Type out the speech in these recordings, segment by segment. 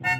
欢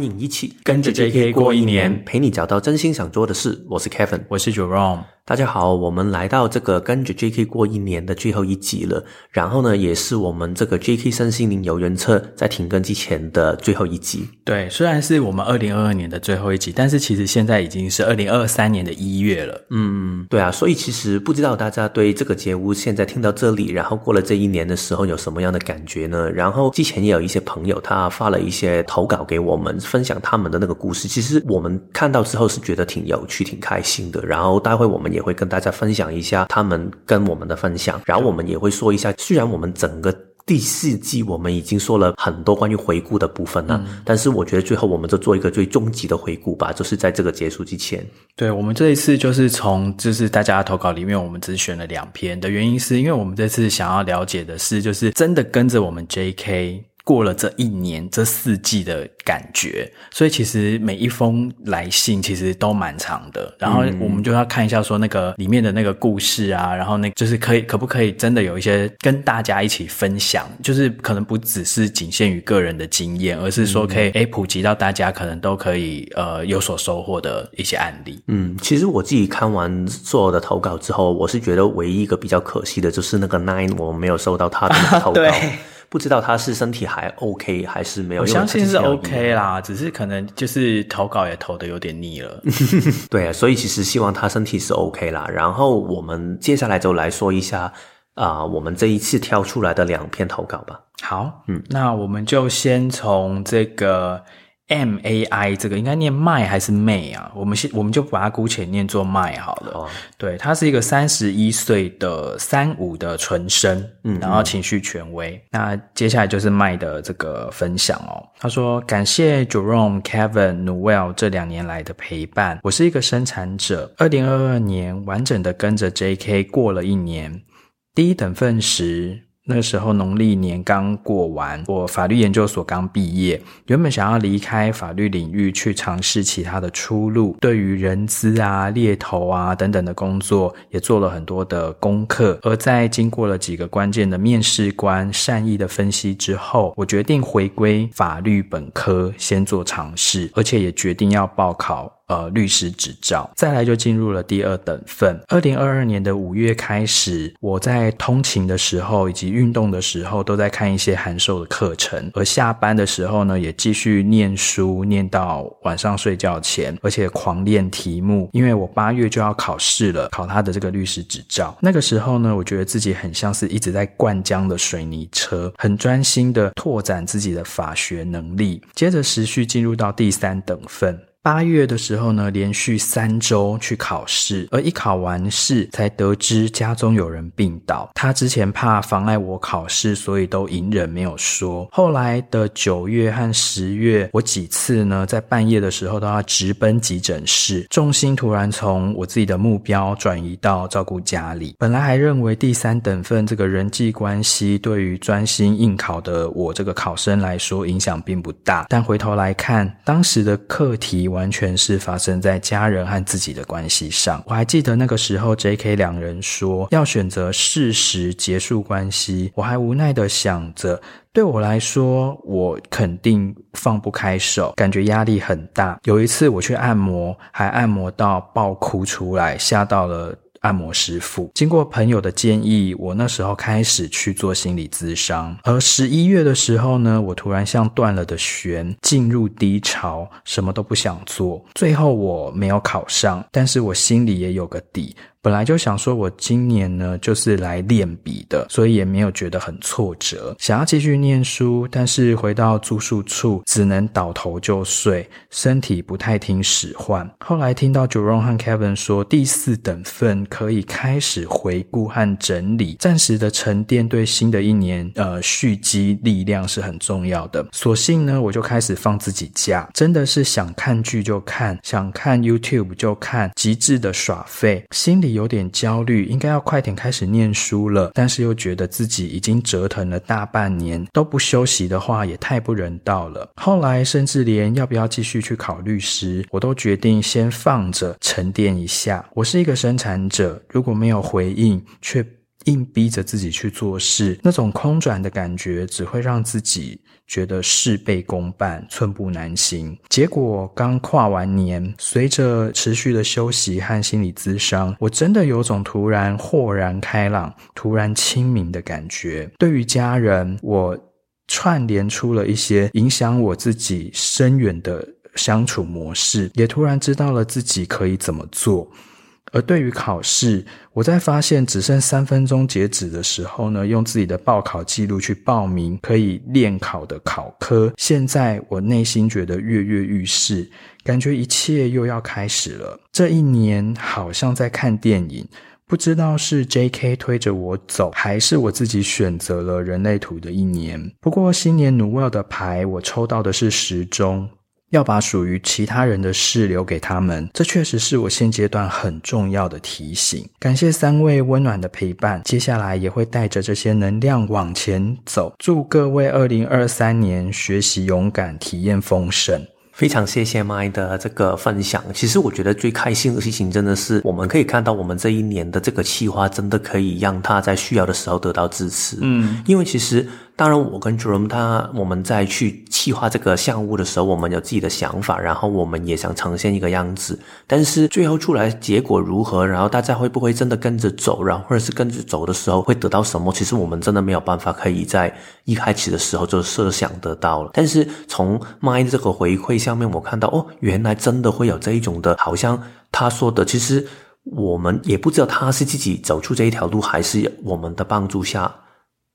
迎一起跟着 JK 过一年，陪你找到真心想做的事。我是 Kevin，我是 Jerome。大家好，我们来到这个跟着 JK 过一年的最后一集了。然后呢，也是我们这个 JK 身心灵有缘册在停更之前的最后一集。对，虽然是我们二零二二年的最后一集，但是其实现在已经是二零二三年的一月了。嗯，对啊，所以其实不知道大家对这个节目现在听到这里，然后过了这一年的时候有什么样的感觉呢？然后之前也有一些朋友他发了一些投稿给我们，分享他们的那个故事。其实我们看到之后是觉得挺有趣、挺开心的。然后待会我们也会跟大家分享。一下他们跟我们的分享，然后我们也会说一下。虽然我们整个第四季我们已经说了很多关于回顾的部分了，嗯，但是我觉得最后我们就做一个最终极的回顾吧，就是在这个结束之前。对，我们这一次就是从就是大家的投稿里面，我们只选了两篇的原因，是因为我们这次想要了解的是，就是真的跟着我们 JK。过了这一年，这四季的感觉，所以其实每一封来信其实都蛮长的。然后我们就要看一下说那个里面的那个故事啊，然后那就是可以可不可以真的有一些跟大家一起分享，就是可能不只是仅限于个人的经验，而是说可以诶普及到大家可能都可以呃有所收获的一些案例。嗯，其实我自己看完所有的投稿之后，我是觉得唯一一个比较可惜的就是那个 Nine 我没有收到他的 投稿。对。不知道他是身体还 OK 还是没有？我相信是 OK 啦，只是可能就是投稿也投的有点腻了。对啊，所以其实希望他身体是 OK 啦。然后我们接下来就来说一下啊、呃，我们这一次挑出来的两篇投稿吧。好，嗯，那我们就先从这个。M A I 这个应该念麦还是妹啊？我们先我们就把它姑且念作麦好了。哦、对，他是一个三十一岁的三五的纯生，嗯，然后情绪权威。那接下来就是麦的这个分享哦。他说：“感谢 Jerome、Kevin、Noel 这两年来的陪伴。我是一个生产者，二零二二年完整的跟着 J K 过了一年。第一等份时。”那个时候农历年刚过完，我法律研究所刚毕业，原本想要离开法律领域去尝试其他的出路，对于人资啊、猎头啊等等的工作也做了很多的功课。而在经过了几个关键的面试官善意的分析之后，我决定回归法律本科，先做尝试，而且也决定要报考。呃，律师执照，再来就进入了第二等份。二零二二年的五月开始，我在通勤的时候以及运动的时候，都在看一些函授的课程。而下班的时候呢，也继续念书，念到晚上睡觉前，而且狂练题目。因为我八月就要考试了，考他的这个律师执照。那个时候呢，我觉得自己很像是一直在灌浆的水泥车，很专心的拓展自己的法学能力。接着持续进入到第三等份。八月的时候呢，连续三周去考试，而一考完试才得知家中有人病倒。他之前怕妨碍我考试，所以都隐忍没有说。后来的九月和十月，我几次呢在半夜的时候都要直奔急诊室，重心突然从我自己的目标转移到照顾家里。本来还认为第三等份这个人际关系对于专心应考的我这个考生来说影响并不大，但回头来看，当时的课题。完全是发生在家人和自己的关系上。我还记得那个时候，J.K. 两人说要选择适时结束关系，我还无奈的想着，对我来说，我肯定放不开手，感觉压力很大。有一次我去按摩，还按摩到爆哭出来，吓到了。按摩师傅，经过朋友的建议，我那时候开始去做心理咨商。而十一月的时候呢，我突然像断了的弦，进入低潮，什么都不想做。最后我没有考上，但是我心里也有个底。本来就想说，我今年呢就是来练笔的，所以也没有觉得很挫折，想要继续念书，但是回到住宿处只能倒头就睡，身体不太听使唤。后来听到 Jerome 和 Kevin 说第四等份可以开始回顾和整理，暂时的沉淀对新的一年呃蓄积力量是很重要的。索性呢，我就开始放自己假，真的是想看剧就看，想看 YouTube 就看，极致的耍废，心里。有点焦虑，应该要快点开始念书了，但是又觉得自己已经折腾了大半年都不休息的话，也太不人道了。后来甚至连要不要继续去考律师，我都决定先放着沉淀一下。我是一个生产者，如果没有回应，却硬逼着自己去做事，那种空转的感觉只会让自己觉得事倍功半、寸步难行。结果刚跨完年，随着持续的休息和心理咨商，我真的有种突然豁然开朗、突然清明的感觉。对于家人，我串联出了一些影响我自己深远的相处模式，也突然知道了自己可以怎么做。而对于考试，我在发现只剩三分钟截止的时候呢，用自己的报考记录去报名可以练考的考科。现在我内心觉得跃跃欲试，感觉一切又要开始了。这一年好像在看电影，不知道是 J.K. 推着我走，还是我自己选择了人类图的一年。不过新年 Noel 的牌，我抽到的是时钟。要把属于其他人的事留给他们，这确实是我现阶段很重要的提醒。感谢三位温暖的陪伴，接下来也会带着这些能量往前走。祝各位二零二三年学习勇敢，体验丰盛。非常谢谢 Mai 的这个分享。其实我觉得最开心的事情，真的是我们可以看到我们这一年的这个计划，真的可以让他在需要的时候得到支持。嗯，因为其实。当然，我跟 Jerome 他我们在去企划这个项目的时候，我们有自己的想法，然后我们也想呈现一个样子。但是最后出来结果如何，然后大家会不会真的跟着走，然后或者是跟着走的时候会得到什么？其实我们真的没有办法可以在一开始的时候就设想得到了。但是从的这个回馈下面，我看到哦，原来真的会有这一种的，好像他说的，其实我们也不知道他是自己走出这一条路，还是我们的帮助下。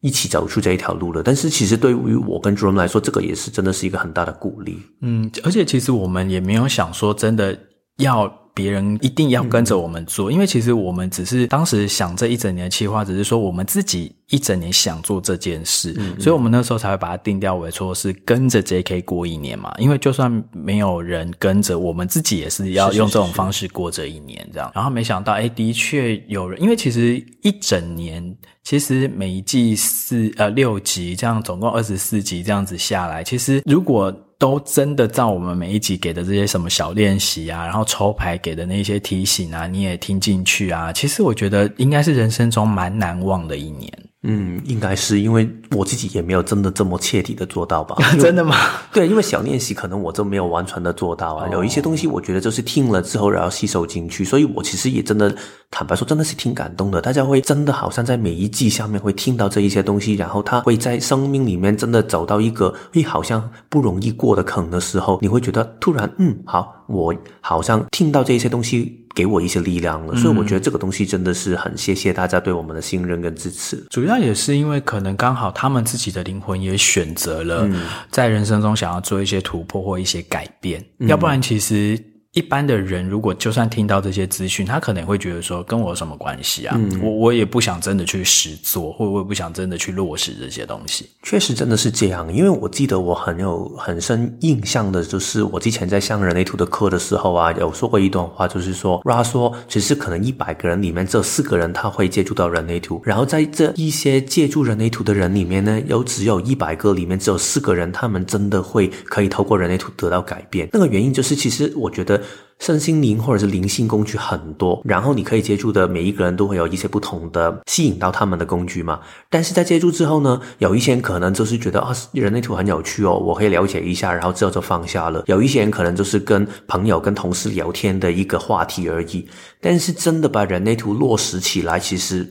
一起走出这一条路了，但是其实对于我跟 Jerome 来说，这个也是真的是一个很大的鼓励。嗯，而且其实我们也没有想说真的要别人一定要跟着我们做，嗯，因为其实我们只是当时想这一整年的计划，只是说我们自己一整年想做这件事，所以我们那时候才会把它定调为说是跟着 JK 过一年嘛。因为就算没有人跟着，我们自己也是要用这种方式过这一年这样。然后没想到，哎，的确有人，因为其实一整年。其实每一季四呃六集，这样总共二十四集这样子下来，其实如果都真的照我们每一集给的这些什么小练习啊，然后抽牌给的那些提醒啊，你也听进去啊，其实我觉得应该是人生中蛮难忘的一年。嗯，应该是因为我自己也没有真的这么彻底的做到吧？真的吗？对，因为小练习可能我就没有完全的做到啊。Oh. 有一些东西我觉得就是听了之后然后吸收进去，所以我其实也真的坦白说，真的是挺感动的。大家会真的好像在每一季下面会听到这一些东西，然后他会在生命里面真的走到一个会好像不容易过的坑的时候，你会觉得突然嗯，好，我好像听到这一些东西。给我一些力量了，所以我觉得这个东西真的是很谢谢大家对我们的信任跟支持。主要也是因为可能刚好他们自己的灵魂也选择了在人生中想要做一些突破或一些改变，嗯、要不然其实。一般的人，如果就算听到这些资讯，他可能会觉得说，跟我有什么关系啊？嗯、我我也不想真的去实做，或我也不想真的去落实这些东西。确实真的是这样，因为我记得我很有很深印象的，就是我之前在上人类图的课的时候啊，有说过一段话，就是说，他说，其实可能一百个人里面只有四个人他会接触到人类图，然后在这一些借助人类图的人里面呢，有只有一百个里面只有四个人，他们真的会可以透过人类图得到改变。那个原因就是，其实我觉得。身心灵或者是灵性工具很多，然后你可以接触的每一个人都会有一些不同的吸引到他们的工具嘛。但是在接触之后呢，有一些人可能就是觉得啊，人类图很有趣哦，我可以了解一下，然后之后就放下了。有一些人可能就是跟朋友、跟同事聊天的一个话题而已。但是真的把人类图落实起来，其实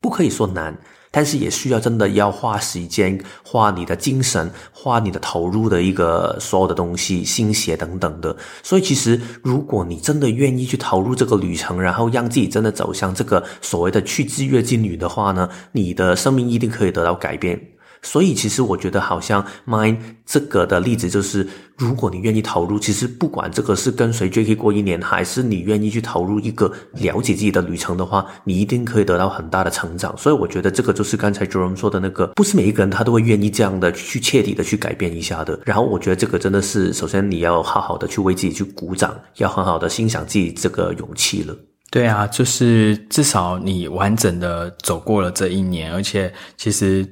不可以说难。但是也需要真的要花时间、花你的精神、花你的投入的一个所有的东西、心血等等的。所以其实，如果你真的愿意去投入这个旅程，然后让自己真的走向这个所谓的去制约之旅的话呢，你的生命一定可以得到改变。所以，其实我觉得，好像 Mai 这个的例子就是，如果你愿意投入，其实不管这个是跟随 J.K. 过一年，还是你愿意去投入一个了解自己的旅程的话，你一定可以得到很大的成长。所以，我觉得这个就是刚才 Jerome 说的那个，不是每一个人他都会愿意这样的去彻底的去改变一下的。然后，我觉得这个真的是，首先你要好好的去为自己去鼓掌，要很好的欣赏自己这个勇气了。对啊，就是至少你完整的走过了这一年，而且其实，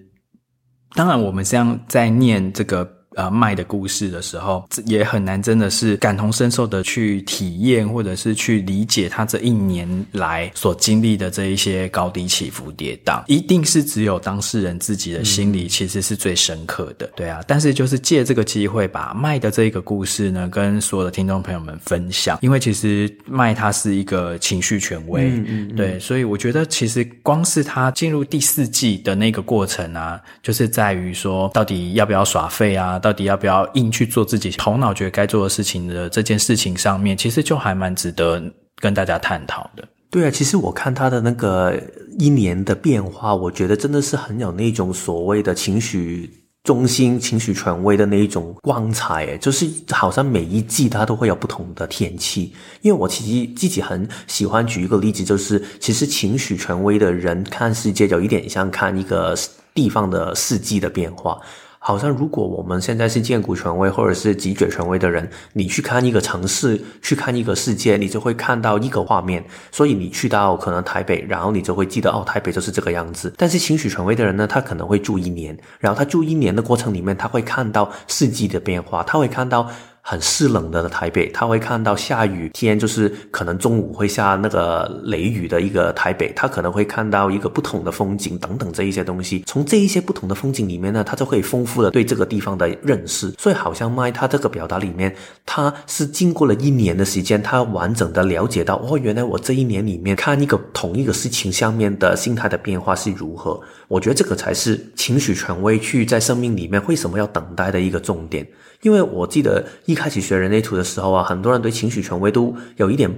当然我们这样在念这个。呃，卖的故事的时候，也很难真的是感同身受的去体验，或者是去理解他这一年来所经历的这一些高低起伏跌宕，一定是只有当事人自己的心里其实是最深刻的，嗯、对啊。但是就是借这个机会，把麦的这一个故事呢，跟所有的听众朋友们分享，因为其实麦他是一个情绪权威，嗯嗯嗯对，所以我觉得其实光是他进入第四季的那个过程啊，就是在于说到底要不要耍废啊。到底要不要硬去做自己头脑觉得该做的事情的这件事情上面，其实就还蛮值得跟大家探讨的。对啊，其实我看他的那个一年的变化，我觉得真的是很有那种所谓的情绪中心、情绪权威的那一种光彩。诶，就是好像每一季他都会有不同的天气。因为我其实自己很喜欢举一个例子，就是其实情绪权威的人看世界，有一点像看一个地方的四季的变化。好像如果我们现在是荐骨权威或者是脊椎权威的人，你去看一个城市，去看一个世界，你就会看到一个画面。所以你去到可能台北，然后你就会记得哦，台北就是这个样子。但是情绪权威的人呢，他可能会住一年，然后他住一年的过程里面，他会看到四季的变化，他会看到。很湿冷的台北，他会看到下雨天，就是可能中午会下那个雷雨的一个台北，他可能会看到一个不同的风景等等这一些东西。从这一些不同的风景里面呢，他就会丰富了对这个地方的认识。所以好像麦他这个表达里面，他是经过了一年的时间，他完整的了解到哦，原来我这一年里面看一个同一个事情上面的心态的变化是如何。我觉得这个才是情绪权威去在生命里面为什么要等待的一个重点。因为我记得一开始学人类图的时候啊，很多人对情绪权威都有一点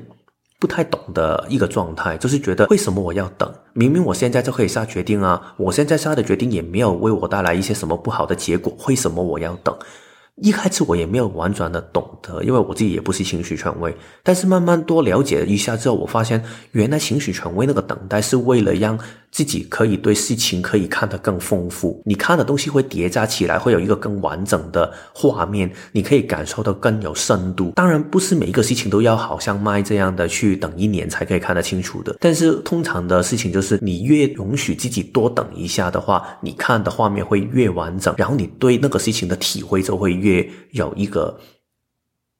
不太懂的一个状态，就是觉得为什么我要等？明明我现在就可以下决定啊，我现在下的决定也没有为我带来一些什么不好的结果，为什么我要等？一开始我也没有完全的懂得，因为我自己也不是情绪权威。但是慢慢多了解一下之后，我发现原来情绪权威那个等待是为了让自己可以对事情可以看得更丰富。你看的东西会叠加起来，会有一个更完整的画面，你可以感受到更有深度。当然，不是每一个事情都要好像麦这样的去等一年才可以看得清楚的。但是通常的事情就是，你越容许自己多等一下的话，你看的画面会越完整，然后你对那个事情的体会就会越有一个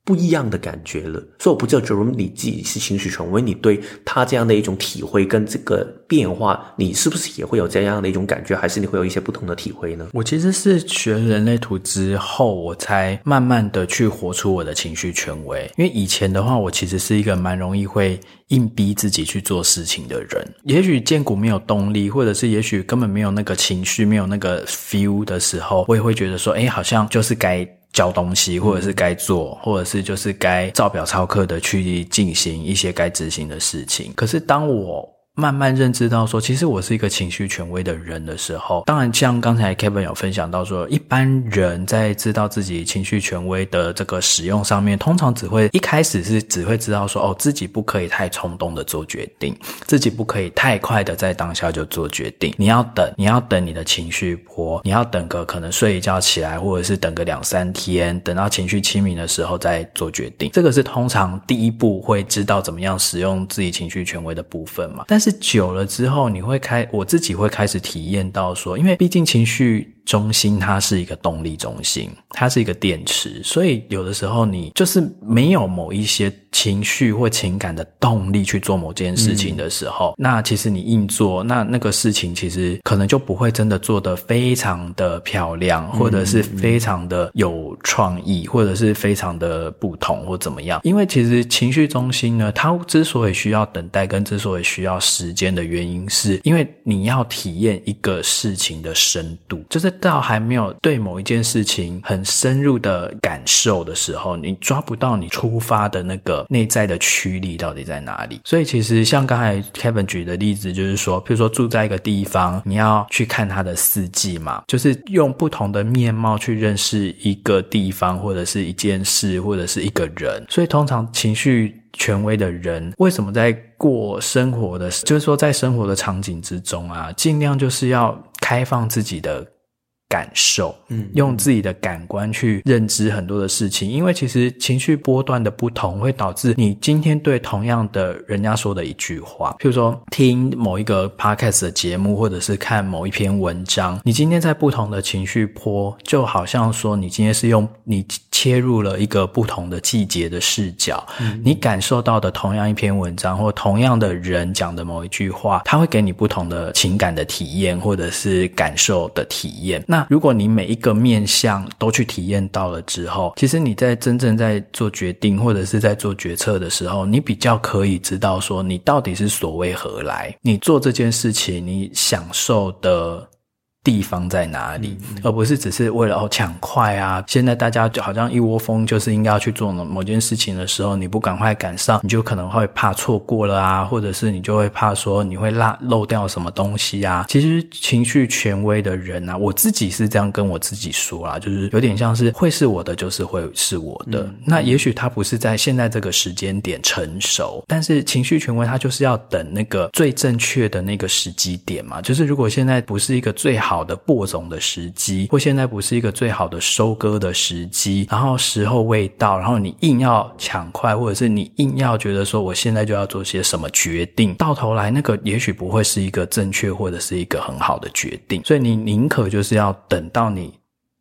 不一样的感觉了，所以我不知道假如你自己是情绪权威，你对他这样的一种体会跟这个变化，你是不是也会有这样的一种感觉，还是你会有一些不同的体会呢？我其实是学人类图之后，我才慢慢的去活出我的情绪权威，因为以前的话，我其实是一个蛮容易会硬逼自己去做事情的人，也许建股没有动力，或者是也许根本没有那个情绪，没有那个 feel 的时候，我也会觉得说，诶，好像就是该。交东西，或者是该做，或者是就是该照表操课的去进行一些该执行的事情。可是当我慢慢认知到说，其实我是一个情绪权威的人的时候，当然像刚才 Kevin 有分享到说，一般人在知道自己情绪权威的这个使用上面，通常只会一开始是只会知道说，哦，自己不可以太冲动的做决定，自己不可以太快的在当下就做决定，你要等，你要等你的情绪波，你要等个可能睡一觉起来，或者是等个两三天，等到情绪清明的时候再做决定。这个是通常第一步会知道怎么样使用自己情绪权威的部分嘛，但是久了之后，你会开，我自己会开始体验到说，因为毕竟情绪。中心它是一个动力中心，它是一个电池，所以有的时候你就是没有某一些情绪或情感的动力去做某件事情的时候，嗯、那其实你硬做，那那个事情其实可能就不会真的做得非常的漂亮，或者是非常的有创意，或者是非常的不同或怎么样。因为其实情绪中心呢，它之所以需要等待跟之所以需要时间的原因，是因为你要体验一个事情的深度，就是。到还没有对某一件事情很深入的感受的时候，你抓不到你出发的那个内在的驱力到底在哪里。所以其实像刚才 Kevin 举的例子，就是说，譬如说住在一个地方，你要去看它的四季嘛，就是用不同的面貌去认识一个地方，或者是一件事，或者是一个人。所以通常情绪权威的人，为什么在过生活的，就是说在生活的场景之中啊，尽量就是要开放自己的。感受，嗯，用自己的感官去认知很多的事情，因为其实情绪波段的不同会导致你今天对同样的人家说的一句话，譬如说听某一个 podcast 的节目，或者是看某一篇文章，你今天在不同的情绪波，就好像说你今天是用你切入了一个不同的季节的视角，嗯，你感受到的同样一篇文章或同样的人讲的某一句话，它会给你不同的情感的体验或者是感受的体验，那。如果你每一个面向都去体验到了之后，其实你在真正在做决定或者是在做决策的时候，你比较可以知道说你到底是所为何来，你做这件事情你享受的。地方在哪里，而不是只是为了哦抢快啊！现在大家就好像一窝蜂，就是应该要去做某件事情的时候，你不赶快赶上，你就可能会怕错过了啊，或者是你就会怕说你会落漏掉什么东西啊。其实情绪权威的人啊，我自己是这样跟我自己说啦，就是有点像是会是我的，就是会是我的。嗯、那也许他不是在现在这个时间点成熟，但是情绪权威他就是要等那个最正确的那个时机点嘛。就是如果现在不是一个最好。好的播种的时机，或现在不是一个最好的收割的时机，然后时候未到，然后你硬要抢快，或者是你硬要觉得说我现在就要做些什么决定，到头来那个也许不会是一个正确或者是一个很好的决定，所以你宁可就是要等到你。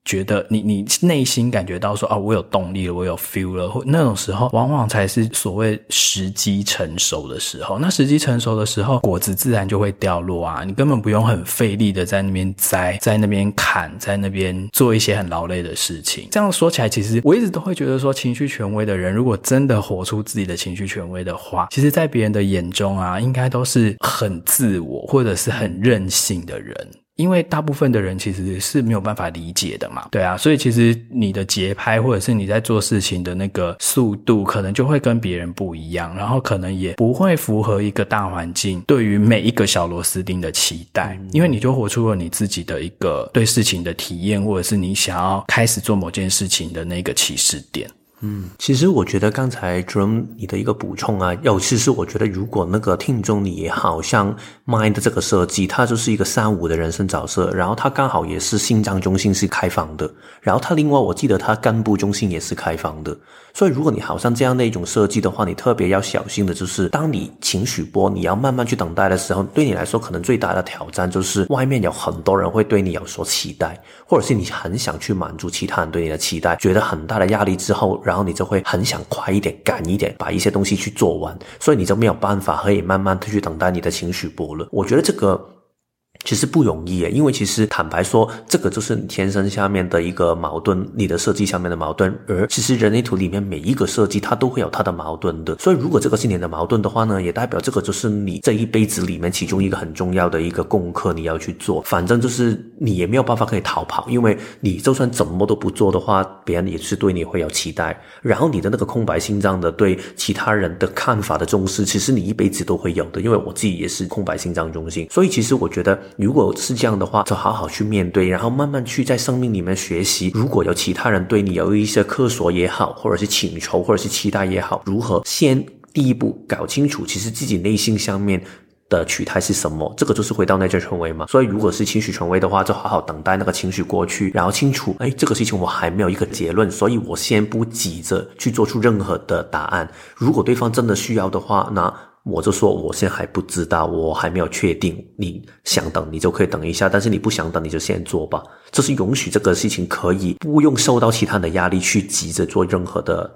觉得你你内心感觉到说啊，我有动力了，我有 feel 了，或那种时候，往往才是所谓时机成熟的时候。那时机成熟的时候，果子自然就会掉落啊！你根本不用很费力的在那边摘，在那边砍，在那边做一些很劳累的事情。这样说起来，其实我一直都会觉得说，情绪权威的人，如果真的活出自己的情绪权威的话，其实在别人的眼中啊，应该都是很自我或者是很任性的人。因为大部分的人其实是没有办法理解的嘛，对啊，所以其实你的节拍或者是你在做事情的那个速度，可能就会跟别人不一样，然后可能也不会符合一个大环境对于每一个小螺丝钉的期待，因为你就活出了你自己的一个对事情的体验，或者是你想要开始做某件事情的那个起始点。嗯，其实我觉得刚才 Jerome 你的一个补充啊，尤其是我觉得如果那个听众你好像 Mind 这个设计，它就是一个三五的人生角色，然后它刚好也是心脏中心是开放的，然后它另外我记得它肝部中心也是开放的，所以如果你好像这样的一种设计的话，你特别要小心的就是，当你情绪波你要慢慢去等待的时候，对你来说可能最大的挑战就是外面有很多人会对你有所期待，或者是你很想去满足其他人对你的期待，觉得很大的压力之后。然后你就会很想快一点、赶一点，把一些东西去做完，所以你就没有办法可以慢慢的去等待你的情绪波了。我觉得这个。其实不容易诶，因为其实坦白说，这个就是你天生下面的一个矛盾，你的设计下面的矛盾。而其实人类图里面每一个设计，它都会有它的矛盾的。所以如果这个是你的矛盾的话呢，也代表这个就是你这一辈子里面其中一个很重要的一个功课，你要去做。反正就是你也没有办法可以逃跑，因为你就算怎么都不做的话，别人也是对你会有期待。然后你的那个空白心脏的对其他人的看法的重视，其实你一辈子都会有的。因为我自己也是空白心脏中心，所以其实我觉得。如果是这样的话，就好好去面对，然后慢慢去在生命里面学习。如果有其他人对你有一些苛索也好，或者是请求，或者是期待也好，如何先第一步搞清楚，其实自己内心上面的取态是什么？这个就是回到内在权威嘛。所以，如果是情绪权威的话，就好好等待那个情绪过去，然后清楚，哎，这个事情我还没有一个结论，所以我先不急着去做出任何的答案。如果对方真的需要的话，那。我就说，我现在还不知道，我还没有确定。你想等，你就可以等一下；但是你不想等，你就先做吧。这是允许这个事情可以不用受到其他的压力去急着做任何的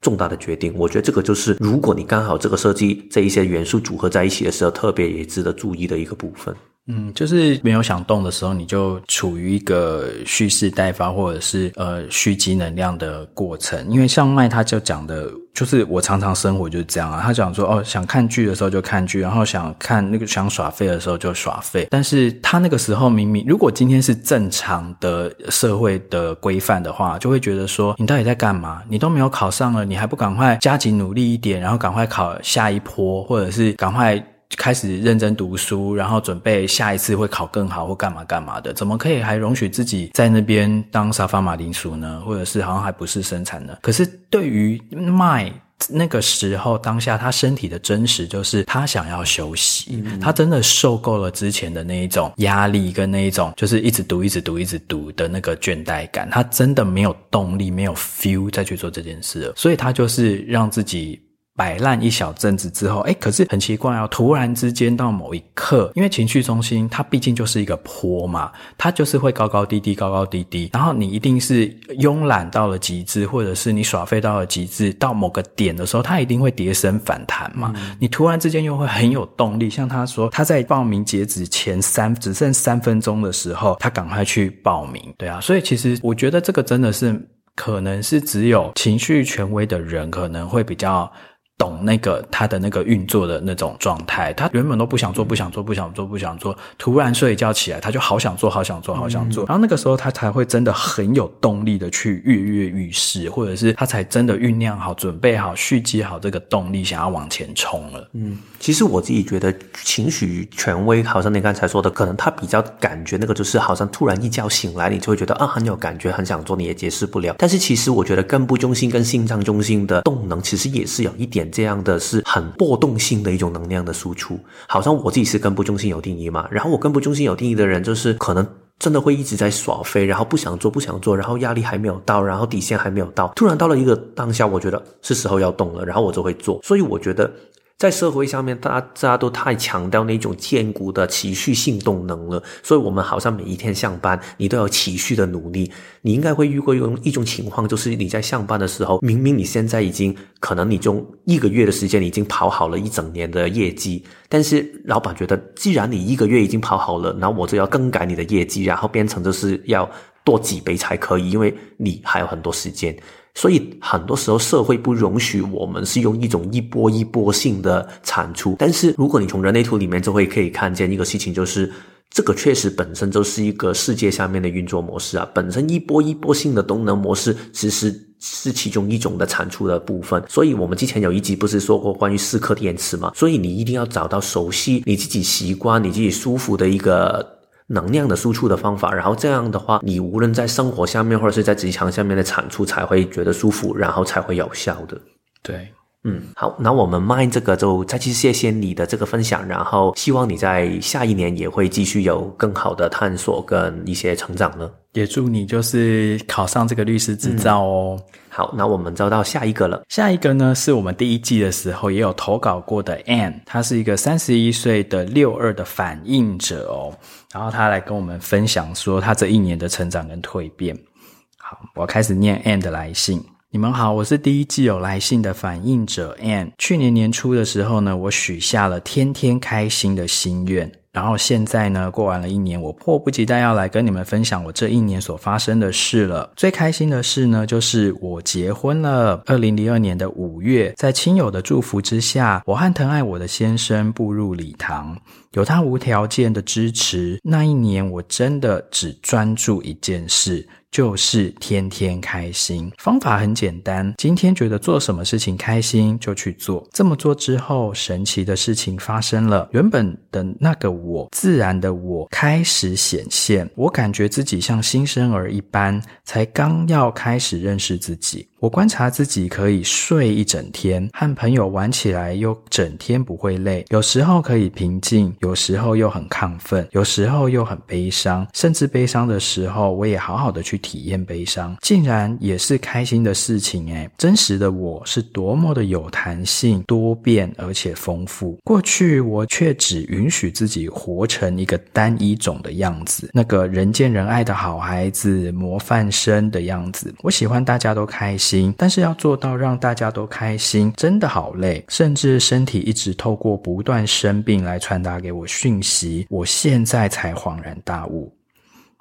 重大的决定。我觉得这个就是，如果你刚好这个设计这一些元素组合在一起的时候，特别也值得注意的一个部分。嗯，就是没有想动的时候，你就处于一个蓄势待发，或者是呃蓄积能量的过程。因为像麦他就讲的，就是我常常生活就是这样啊。他讲说哦，想看剧的时候就看剧，然后想看那个想耍废的时候就耍废。但是他那个时候明明，如果今天是正常的社会的规范的话，就会觉得说你到底在干嘛？你都没有考上了，你还不赶快加紧努力一点，然后赶快考下一波，或者是赶快。开始认真读书，然后准备下一次会考更好或干嘛干嘛的，怎么可以还容许自己在那边当沙发马铃薯呢？或者是好像还不是生产呢？可是对于 Mind 那个时候当下他身体的真实就是他想要休息，嗯、他真的受够了之前的那一种压力跟那一种就是一直读一直读一直读的那个倦怠感，他真的没有动力没有 feel 再去做这件事了，所以他就是让自己。摆烂一小阵子之后，诶，可是很奇怪哦，突然之间到某一刻，因为情绪中心它毕竟就是一个坡嘛，它就是会高高低低，高高低低。然后你一定是慵懒到了极致，或者是你耍废到了极致，到某个点的时候，它一定会跌升反弹嘛。嗯、你突然之间又会很有动力，像他说他在报名截止前三只剩三分钟的时候，他赶快去报名。对啊，所以其实我觉得这个真的是可能是只有情绪权威的人可能会比较。懂那个他的那个运作的那种状态，他原本都不想做，不想做，不想做，不想做，突然睡一觉起来，他就好想做，好想做，好想做。然后那个时候他才会真的很有动力的去跃跃欲试，或者是他才真的酝酿好、准备好、蓄积好这个动力，想要往前冲了。嗯，其实我自己觉得情绪权威，好像你刚才说的，可能他比较感觉那个就是好像突然一觉醒来，你就会觉得啊很有感觉，很想做，你也解释不了。但是其实我觉得根部中心跟心脏中心的动能其实也是有一点。这样的是很波动性的一种能量的输出，好像我自己是根部中心有定义嘛，然后我根部中心有定义的人，就是可能真的会一直在耍飞，然后不想做不想做，然后压力还没有到，然后底线还没有到，突然到了一个当下，我觉得是时候要动了，然后我就会做，所以我觉得。在社会上面，大家大家都太强调那种坚固的持续性动能了，所以我们好像每一天上班，你都要持续的努力。你应该会遇过一种一种情况，就是你在上班的时候，明明你现在已经可能你用一个月的时间已经跑好了一整年的业绩，但是老板觉得，既然你一个月已经跑好了，那我就要更改你的业绩，然后变成就是要多几杯才可以，因为你还有很多时间。所以很多时候社会不容许我们是用一种一波一波性的产出，但是如果你从人类图里面就会可以看见一个事情，就是这个确实本身就是一个世界下面的运作模式啊，本身一波一波性的动能模式其实是其中一种的产出的部分。所以我们之前有一集不是说过关于四颗电池嘛？所以你一定要找到熟悉你自己习惯、你自己舒服的一个。能量的输出的方法，然后这样的话，你无论在生活下面或者是在职场下面的产出才会觉得舒服，然后才会有效的。对，嗯，好，那我们 Mind 这个就再次谢谢你的这个分享，然后希望你在下一年也会继续有更好的探索跟一些成长呢。也祝你就是考上这个律师执照哦。嗯好，那我们就到下一个了。下一个呢，是我们第一季的时候也有投稿过的 Anne，她是一个三十一岁的六二的反应者哦。然后她来跟我们分享说，她这一年的成长跟蜕变。好，我开始念 Anne 的来信。你们好，我是第一季有来信的反应者 Ann。去年年初的时候呢，我许下了天天开心的心愿。然后现在呢，过完了一年，我迫不及待要来跟你们分享我这一年所发生的事了。最开心的事呢，就是我结婚了。二零零二年的五月，在亲友的祝福之下，我和疼爱我的先生步入礼堂，有他无条件的支持。那一年，我真的只专注一件事。就是天天开心，方法很简单。今天觉得做什么事情开心就去做。这么做之后，神奇的事情发生了。原本的那个我，自然的我开始显现。我感觉自己像新生儿一般，才刚要开始认识自己。我观察自己可以睡一整天，和朋友玩起来又整天不会累。有时候可以平静，有时候又很亢奋，有时候又很悲伤。甚至悲伤的时候，我也好好的去体验悲伤，竟然也是开心的事情诶。真实的我是多么的有弹性、多变而且丰富。过去我却只允许自己活成一个单一种的样子，那个人见人爱的好孩子、模范生的样子。我喜欢大家都开心但是要做到让大家都开心，真的好累，甚至身体一直透过不断生病来传达给我讯息。我现在才恍然大悟。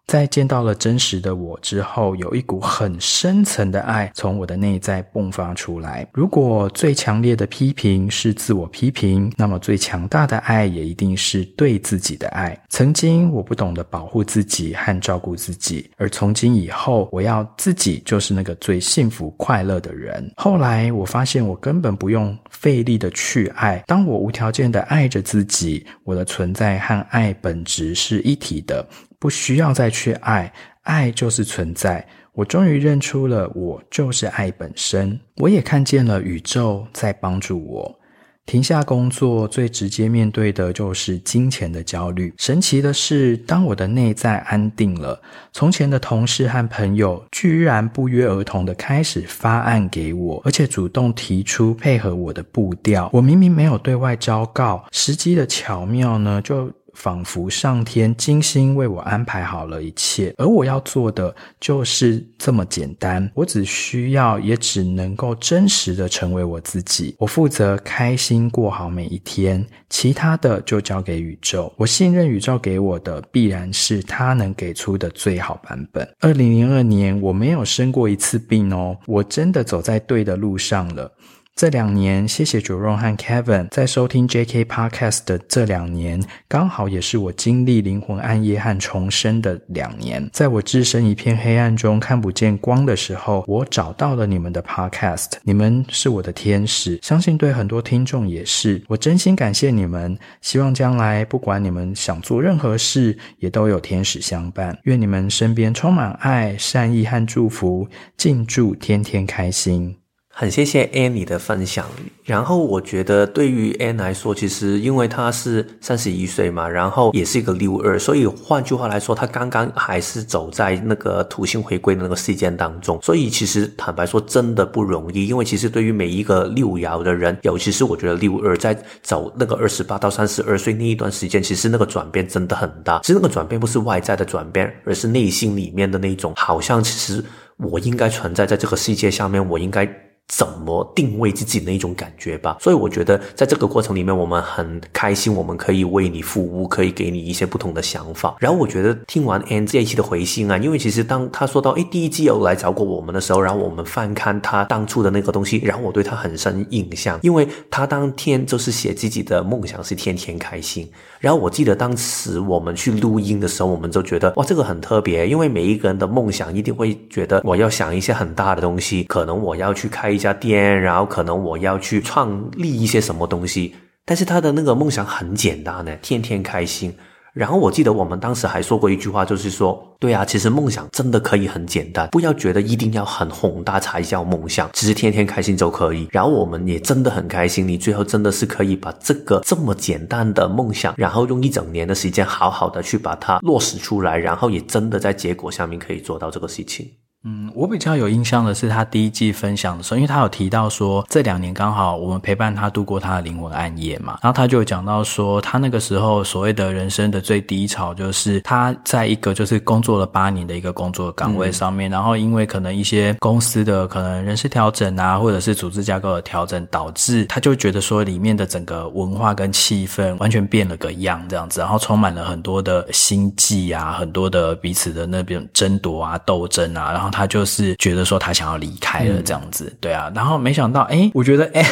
在见到了真实的我之后，有一股很深层的爱从我的内在迸发出来。如果最强烈的批评是自我批评，那么最强大的爱也一定是对自己的爱。曾经我不懂得保护自己和照顾自己，而从今以后，我要自己就是那个最幸福快乐的人。后来我发现，我根本不用费力的去爱。当我无条件的爱着自己，我的存在和爱本质是一体的。不需要再去爱，爱就是存在。我终于认出了我就是爱本身，我也看见了宇宙在帮助我。停下工作，最直接面对的就是金钱的焦虑。神奇的是，当我的内在安定了，从前的同事和朋友居然不约而同的开始发案给我，而且主动提出配合我的步调。我明明没有对外昭告，时机的巧妙呢，就。仿佛上天精心为我安排好了一切，而我要做的就是这么简单。我只需要，也只能够真实的成为我自己。我负责开心过好每一天，其他的就交给宇宙。我信任宇宙给我的，必然是他能给出的最好版本。二零零二年，我没有生过一次病哦，我真的走在对的路上了。这两年，谢谢 Jerome 和 Kevin 在收听 JK Podcast 的这两年，刚好也是我经历灵魂暗夜和重生的两年。在我置身一片黑暗中看不见光的时候，我找到了你们的 Podcast，你们是我的天使，相信对很多听众也是。我真心感谢你们，希望将来不管你们想做任何事，也都有天使相伴。愿你们身边充满爱、善意和祝福，敬祝天天开心。很谢谢 Annie 的分享，然后我觉得对于 Anne 来说，其实因为她是三十一岁嘛，然后也是一个六二，所以换句话来说，她刚刚还是走在那个土星回归的那个时间当中，所以其实坦白说真的不容易，因为其实对于每一个六爻的人，尤其是我觉得六二在走那个二十八到三十二岁那一段时间，其实那个转变真的很大，其实那个转变不是外在的转变，而是内心里面的那种，好像其实我应该存在在这个世界上面，我应该。怎么定位自己的那种感觉吧，所以我觉得在这个过程里面，我们很开心，我们可以为你服务，可以给你一些不同的想法。然后我觉得听完 Ann 这一期的回信啊，因为其实当他说到诶第一季有来找过我们的时候，然后我们翻看他当初的那个东西，然后我对他很深印象，因为他当天就是写自己的梦想是天天开心。然后我记得当时我们去录音的时候，我们就觉得哇，这个很特别，因为每一个人的梦想一定会觉得我要想一些很大的东西，可能我要去开。一家店，然后可能我要去创立一些什么东西，但是他的那个梦想很简单呢，天天开心。然后我记得我们当时还说过一句话，就是说，对啊，其实梦想真的可以很简单，不要觉得一定要很宏大才叫梦想，其实天天开心就可以。然后我们也真的很开心，你最后真的是可以把这个这么简单的梦想，然后用一整年的时间好好的去把它落实出来，然后也真的在结果上面可以做到这个事情。嗯，我比较有印象的是他第一季分享的时候，因为他有提到说这两年刚好我们陪伴他度过他的灵魂暗夜嘛，然后他就讲到说他那个时候所谓的人生的最低潮，就是他在一个就是工作了八年的一个工作岗位上面，然后因为可能一些公司的可能人事调整啊，或者是组织架构的调整，导致他就觉得说里面的整个文化跟气氛完全变了个样这样子，然后充满了很多的心计啊，很多的彼此的那边争夺啊、斗争啊，然后。他就是觉得说他想要离开了这样子，嗯、对啊，然后没想到，哎，我觉得诶，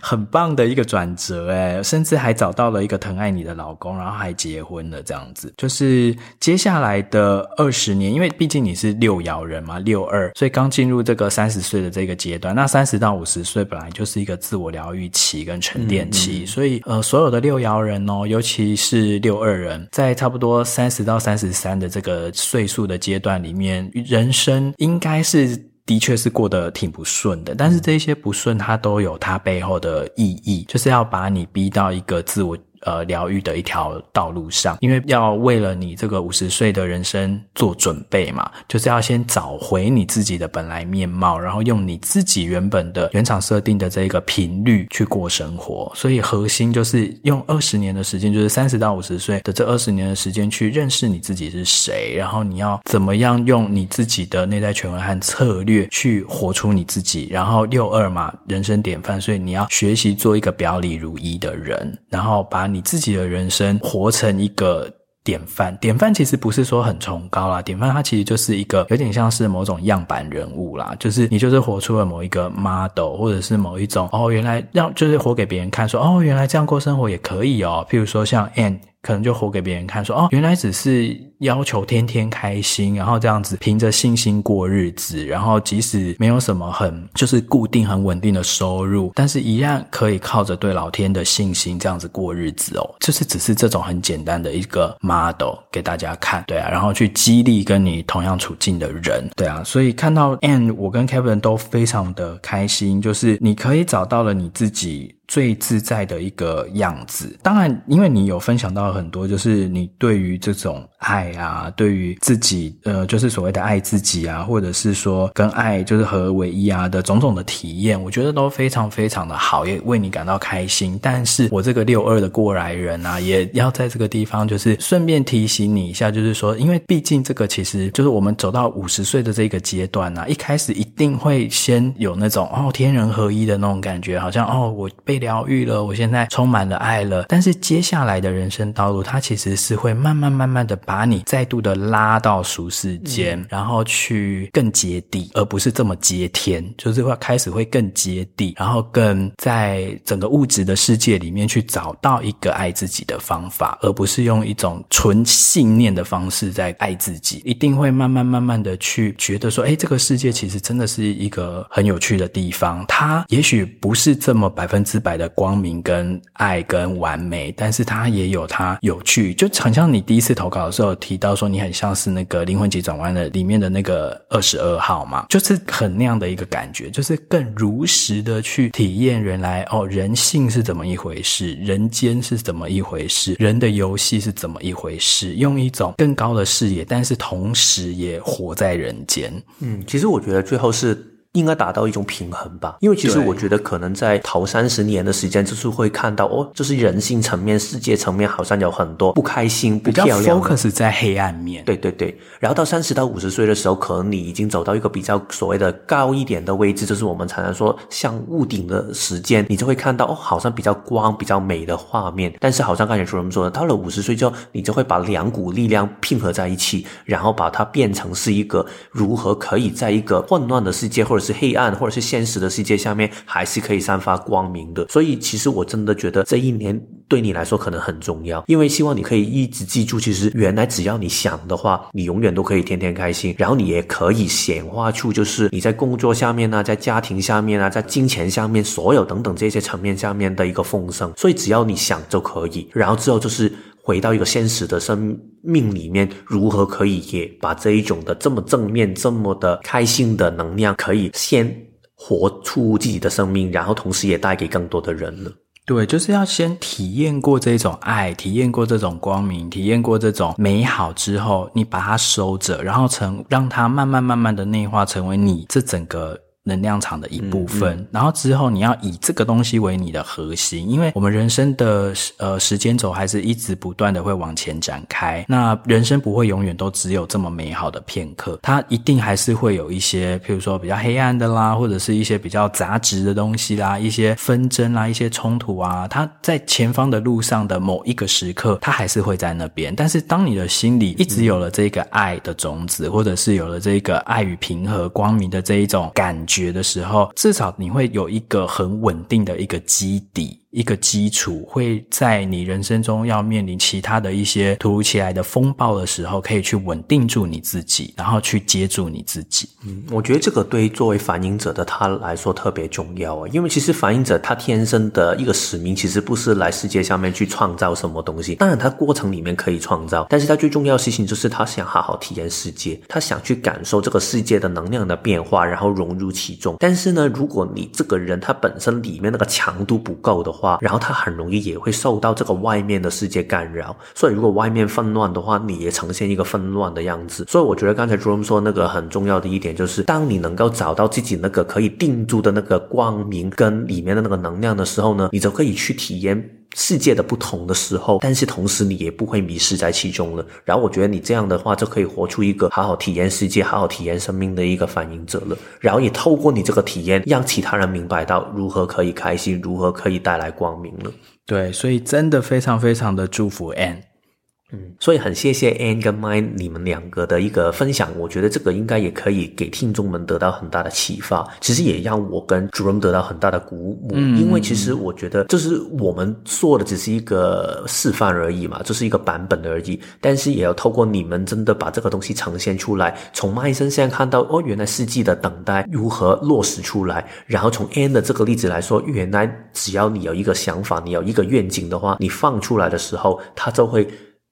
很棒的一个转折，哎，甚至还找到了一个疼爱你的老公，然后还结婚了这样子。就是接下来的二十年，因为毕竟你是六爻人嘛，六二，所以刚进入这个三十岁的这个阶段。那三十到五十岁本来就是一个自我疗愈期跟沉淀期，嗯嗯，所以呃，所有的六爻人哦，尤其是六二人，在差不多三十到三十三的这个岁数的阶段里面，人生。应该是的确是过得挺不顺的，但是这些不顺它都有它背后的意义，就是要把你逼到一个自我。呃，疗愈的一条道路上，因为要为了你这个五十岁的人生做准备嘛，就是要先找回你自己的本来面貌，然后用你自己原本的原厂设定的这个频率去过生活。所以核心就是用二十年的时间，就是三十到五十岁的这二十年的时间去认识你自己是谁，然后你要怎么样用你自己的内在权威和策略去活出你自己。然后六二嘛，人生典范，所以你要学习做一个表里如一的人，然后把。你自己的人生活成一个典范，典范其实不是说很崇高啦，典范它其实就是一个有点像是某种样板人物啦，就是你就是活出了某一个 model，或者是某一种哦，原来让就是活给别人看说，说哦，原来这样过生活也可以哦。譬如说像 Ann 可能就活给别人看说，哦，原来只是要求天天开心，然后这样子凭着信心过日子，然后即使没有什么很就是固定很稳定的收入，但是一样可以靠着对老天的信心这样子过日子哦。就是只是这种很简单的一个 model 给大家看，对啊，然后去激励跟你同样处境的人，对啊，所以看到 a n n 我跟 Kevin 都非常的开心，就是你可以找到了你自己。最自在的一个样子。当然，因为你有分享到很多，就是你对于这种爱啊，对于自己，呃，就是所谓的爱自己啊，或者是说跟爱就是合而为一啊的种种的体验，我觉得都非常非常的好，也为你感到开心。但是我这个六二的过来人啊，也要在这个地方就是顺便提醒你一下，就是说，因为毕竟这个其实就是我们走到五十岁的这个阶段啊，一开始一定会先有那种哦天人合一的那种感觉，好像哦我被。疗愈了，我现在充满了爱了。但是接下来的人生道路，它其实是会慢慢慢慢的把你再度的拉到俗世间，嗯、然后去更接地，而不是这么接天，就是会开始会更接地，然后更在整个物质的世界里面去找到一个爱自己的方法，而不是用一种纯信念的方式在爱自己。一定会慢慢慢慢的去觉得说，哎，这个世界其实真的是一个很有趣的地方。它也许不是这么百分之百。的光明跟爱跟完美，但是它也有它有趣，就好像你第一次投稿的时候提到说，你很像是那个灵魂急转弯的里面的那个二十二号嘛，就是很那样的一个感觉，就是更如实的去体验原来哦，人性是怎么一回事，人间是怎么一回事，人的游戏是怎么一回事，用一种更高的视野，但是同时也活在人间。嗯，其实我觉得最后是。应该达到一种平衡吧，因为其实我觉得可能在头三十年的时间，就是会看到哦，就是人性层面、世界层面好像有很多不开心、不漂亮。focus 在黑暗面。对对对，然后到三十到五十岁的时候，可能你已经走到一个比较所谓的高一点的位置，就是我们常常说像屋顶的时间，你就会看到哦，好像比较光、比较美的画面。但是好像刚才主持人说的，到了五十岁之后，你就会把两股力量拼合在一起，然后把它变成是一个如何可以在一个混乱的世界或者。是黑暗，或者是现实的世界下面，还是可以散发光明的。所以，其实我真的觉得这一年对你来说可能很重要，因为希望你可以一直记住，其实原来只要你想的话，你永远都可以天天开心。然后你也可以显化出，就是你在工作下面啊，在家庭下面啊，在金钱下面，所有等等这些层面下面的一个丰盛。所以，只要你想就可以。然后之后就是。回到一个现实的生命里面，如何可以也把这一种的这么正面、这么的开心的能量，可以先活出自己的生命，然后同时也带给更多的人呢？对，就是要先体验过这种爱，体验过这种光明，体验过这种美好之后，你把它收着，然后成让它慢慢慢慢的内化成为你这整个。能量场的一部分，嗯嗯、然后之后你要以这个东西为你的核心，因为我们人生的呃时间轴还是一直不断的会往前展开。那人生不会永远都只有这么美好的片刻，它一定还是会有一些，譬如说比较黑暗的啦，或者是一些比较杂质的东西啦，一些纷争啦，一些冲突啊，它在前方的路上的某一个时刻，它还是会在那边。但是当你的心里一直有了这个爱的种子，或者是有了这个爱与平和、光明的这一种感觉。的时候，至少你会有一个很稳定的一个基底。一个基础会在你人生中要面临其他的一些突如其来的风暴的时候，可以去稳定住你自己，然后去接住你自己。嗯，我觉得这个对作为反映者的他来说特别重要啊，因为其实反映者他天生的一个使命，其实不是来世界上面去创造什么东西。当然，他过程里面可以创造，但是他最重要的事情就是他想好好体验世界，他想去感受这个世界的能量的变化，然后融入其中。但是呢，如果你这个人他本身里面那个强度不够的话，话，然后他很容易也会受到这个外面的世界干扰，所以如果外面纷乱的话，你也呈现一个纷乱的样子。所以我觉得刚才 j o m 说那个很重要的一点就是，当你能够找到自己那个可以定住的那个光明跟里面的那个能量的时候呢，你就可以去体验。世界的不同的时候，但是同时你也不会迷失在其中了。然后我觉得你这样的话，就可以活出一个好好体验世界、好好体验生命的一个反应者了。然后也透过你这个体验，让其他人明白到如何可以开心，如何可以带来光明了。对，所以真的非常非常的祝福 Anne。嗯，所以很谢谢 Ann 跟 Mine 你们两个的一个分享，我觉得这个应该也可以给听众们得到很大的启发，其实也让我跟 Jerome 得到很大的鼓舞，嗯，因为其实我觉得就是我们做的只是一个示范而已嘛，就是一个版本而已，但是也要透过你们真的把这个东西呈现出来，从 Mike 身上看到哦，原来四季的等待如何落实出来，然后从 Ann 的这个例子来说，原来只要你有一个想法，你有一个愿景的话，你放出来的时候，它就会。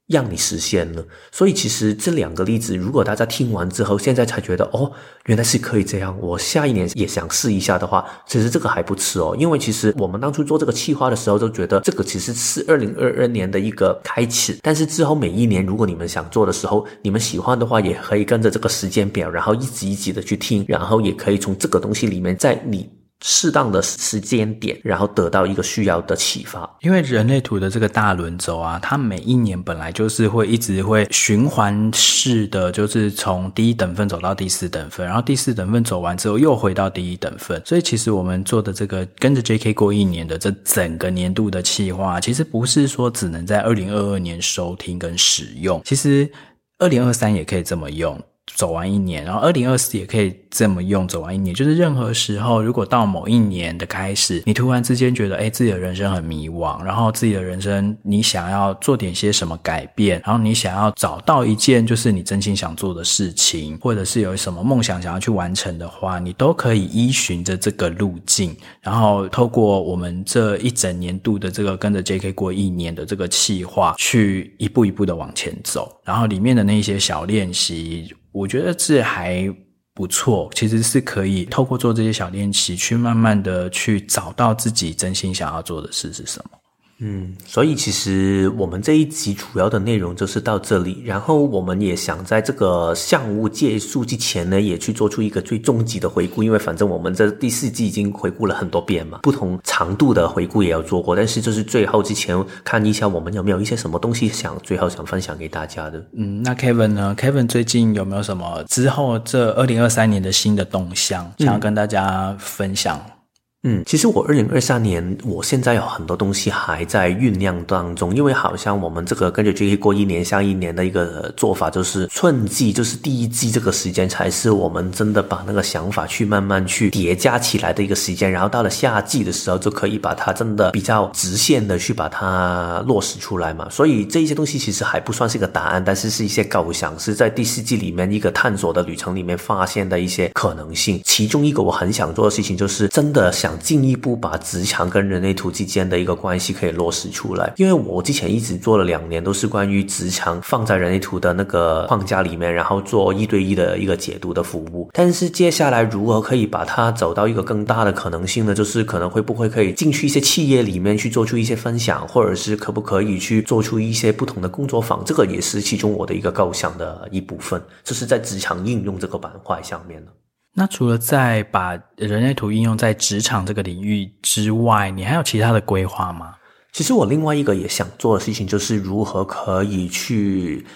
让你实现了，所以其实这两个例子，如果大家听完之后，现在才觉得哦，原来是可以这样，我下一年也想试一下的话，其实这个还不迟哦。因为其实我们当初做这个企划的时候，就觉得这个其实是二零二二年的一个开始，但是之后每一年，如果你们想做的时候，你们喜欢的话，也可以跟着这个时间表，然后一集一集的去听，然后也可以从这个东西里面，在你。适当的时间点，然后得到一个需要的启发。因为人类图的这个大轮轴啊，它每一年本来就是会一直会循环式的，就是从第一等份走到第四等份，然后第四等份走完之后又回到第一等份。所以其实我们做的这个跟着 JK 过一年的这整个年度的企划，其实不是说只能在二零二二年收听跟使用，其实二零二三也可以这么用。走完一年，然后二零二四也可以这么用。走完一年，就是任何时候，如果到某一年的开始，你突然之间觉得，诶，自己的人生很迷惘，然后自己的人生你想要做点些什么改变，然后你想要找到一件就是你真心想做的事情，或者是有什么梦想想要去完成的话，你都可以依循着这个路径，然后透过我们这一整年度的这个跟着 JK 过一年的这个企划，去一步一步的往前走，然后里面的那些小练习。我觉得这还不错，其实是可以透过做这些小练习，去慢慢的去找到自己真心想要做的事是什么。嗯，所以其实我们这一集主要的内容就是到这里，然后我们也想在这个项目结束之前呢，也去做出一个最终极的回顾，因为反正我们这第四季已经回顾了很多遍嘛，不同长度的回顾也要做过，但是就是最后之前看一下我们有没有一些什么东西想最后想分享给大家的。嗯，那 Kevin 呢？Kevin 最近有没有什么之后这二零二三年的新的动向想要跟大家分享？嗯，嗯其实我二零二三年，我现在有很多东西还在酝酿当中，因为好像我们这个跟着 JK 过一年像一年的一个做法，就是春季，就是第一季这个时间才是我们真的把那个想法去慢慢去叠加起来的一个时间，然后到了夏季的时候，就可以把它真的比较直线的去把它落实出来嘛。所以这一些东西其实还不算是一个答案，但是是一些构想，是在第四季里面一个探索的旅程里面发现的一些可能性。其中一个我很想做的事情，就是真的想。想进一步把职场跟人类图之间的一个关系可以落实出来，因为我之前一直做了两年，都是关于职场放在人类图的那个框架里面，然后做一对一的一个解读的服务。但是接下来如何可以把它走到一个更大的可能性呢？就是可能会不会可以进去一些企业里面去做出一些分享，或者是可不可以去做出一些不同的工作坊？这个也是其中我的一个构想的一部分，就是在职场应用这个板块上面呢。那除了在把人类图应用在职场这个领域之外，你还有其他的规划吗？其实我另外一个也想做的事情，就是如何可以去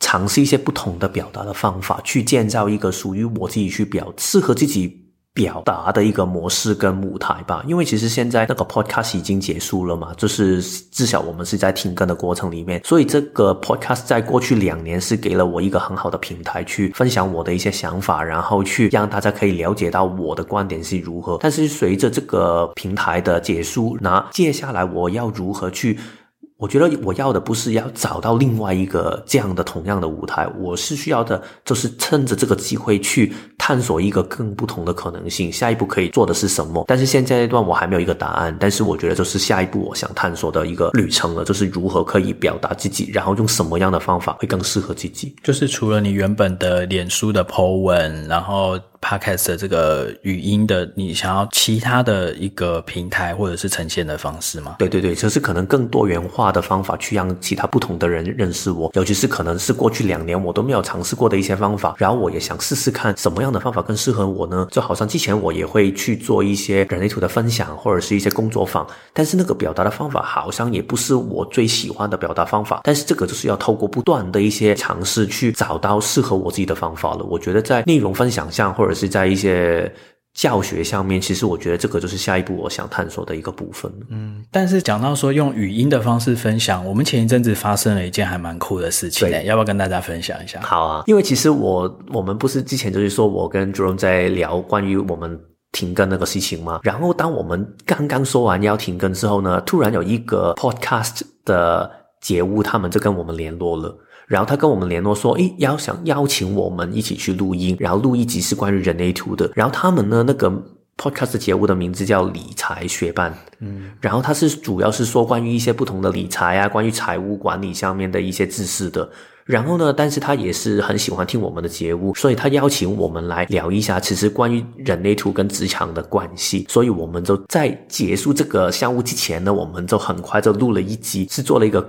尝试一些不同的表达的方法，去建造一个属于我自己去表适合自己。表达的一个模式跟舞台吧，因为其实现在那个 podcast 已经结束了嘛，就是至少我们是在停更的过程里面，所以这个 podcast 在过去两年是给了我一个很好的平台去分享我的一些想法，然后去让大家可以了解到我的观点是如何。但是随着这个平台的结束，那接下来我要如何去？我觉得我要的不是要找到另外一个这样的同样的舞台，我是需要的，就是趁着这个机会去探索一个更不同的可能性。下一步可以做的是什么？但是现在这段我还没有一个答案。但是我觉得就是下一步我想探索的一个旅程了，就是如何可以表达自己，然后用什么样的方法会更适合自己。就是除了你原本的脸书的 po 文，然后。Podcast 的这个语音的，你想要其他的一个平台或者是呈现的方式吗？对对对，就是可能更多元化的方法去让其他不同的人认识我，尤其是可能是过去两年我都没有尝试过的一些方法，然后我也想试试看什么样的方法更适合我呢？就好像之前我也会去做一些人类图的分享或者是一些工作坊，但是那个表达的方法好像也不是我最喜欢的表达方法，但是这个就是要透过不断的一些尝试去找到适合我自己的方法了。我觉得在内容分享上或者是在一些教学上面，其实我觉得这个就是下一步我想探索的一个部分。嗯，但是讲到说用语音的方式分享，我们前一阵子发生了一件还蛮酷的事情，对，要不要跟大家分享一下？好啊，因为其实我我们不是之前就是说我跟 Jerome 在聊关于我们停更那个事情吗？然后当我们刚刚说完要停更之后呢，突然有一个 Podcast 的节目，他们就跟我们联络了。然后他跟我们联络说，诶，要想邀请我们一起去录音，然后录一集是关于人类图的。然后他们呢，那个 podcast 节目的名字叫理财学伴，嗯，然后他是主要是说关于一些不同的理财啊，关于财务管理上面的一些知识的。然后呢，但是他也是很喜欢听我们的节目，所以他邀请我们来聊一下，其实关于人类图跟职场的关系。所以我们就在结束这个项目之前呢，我们就很快就录了一集，是做了一个。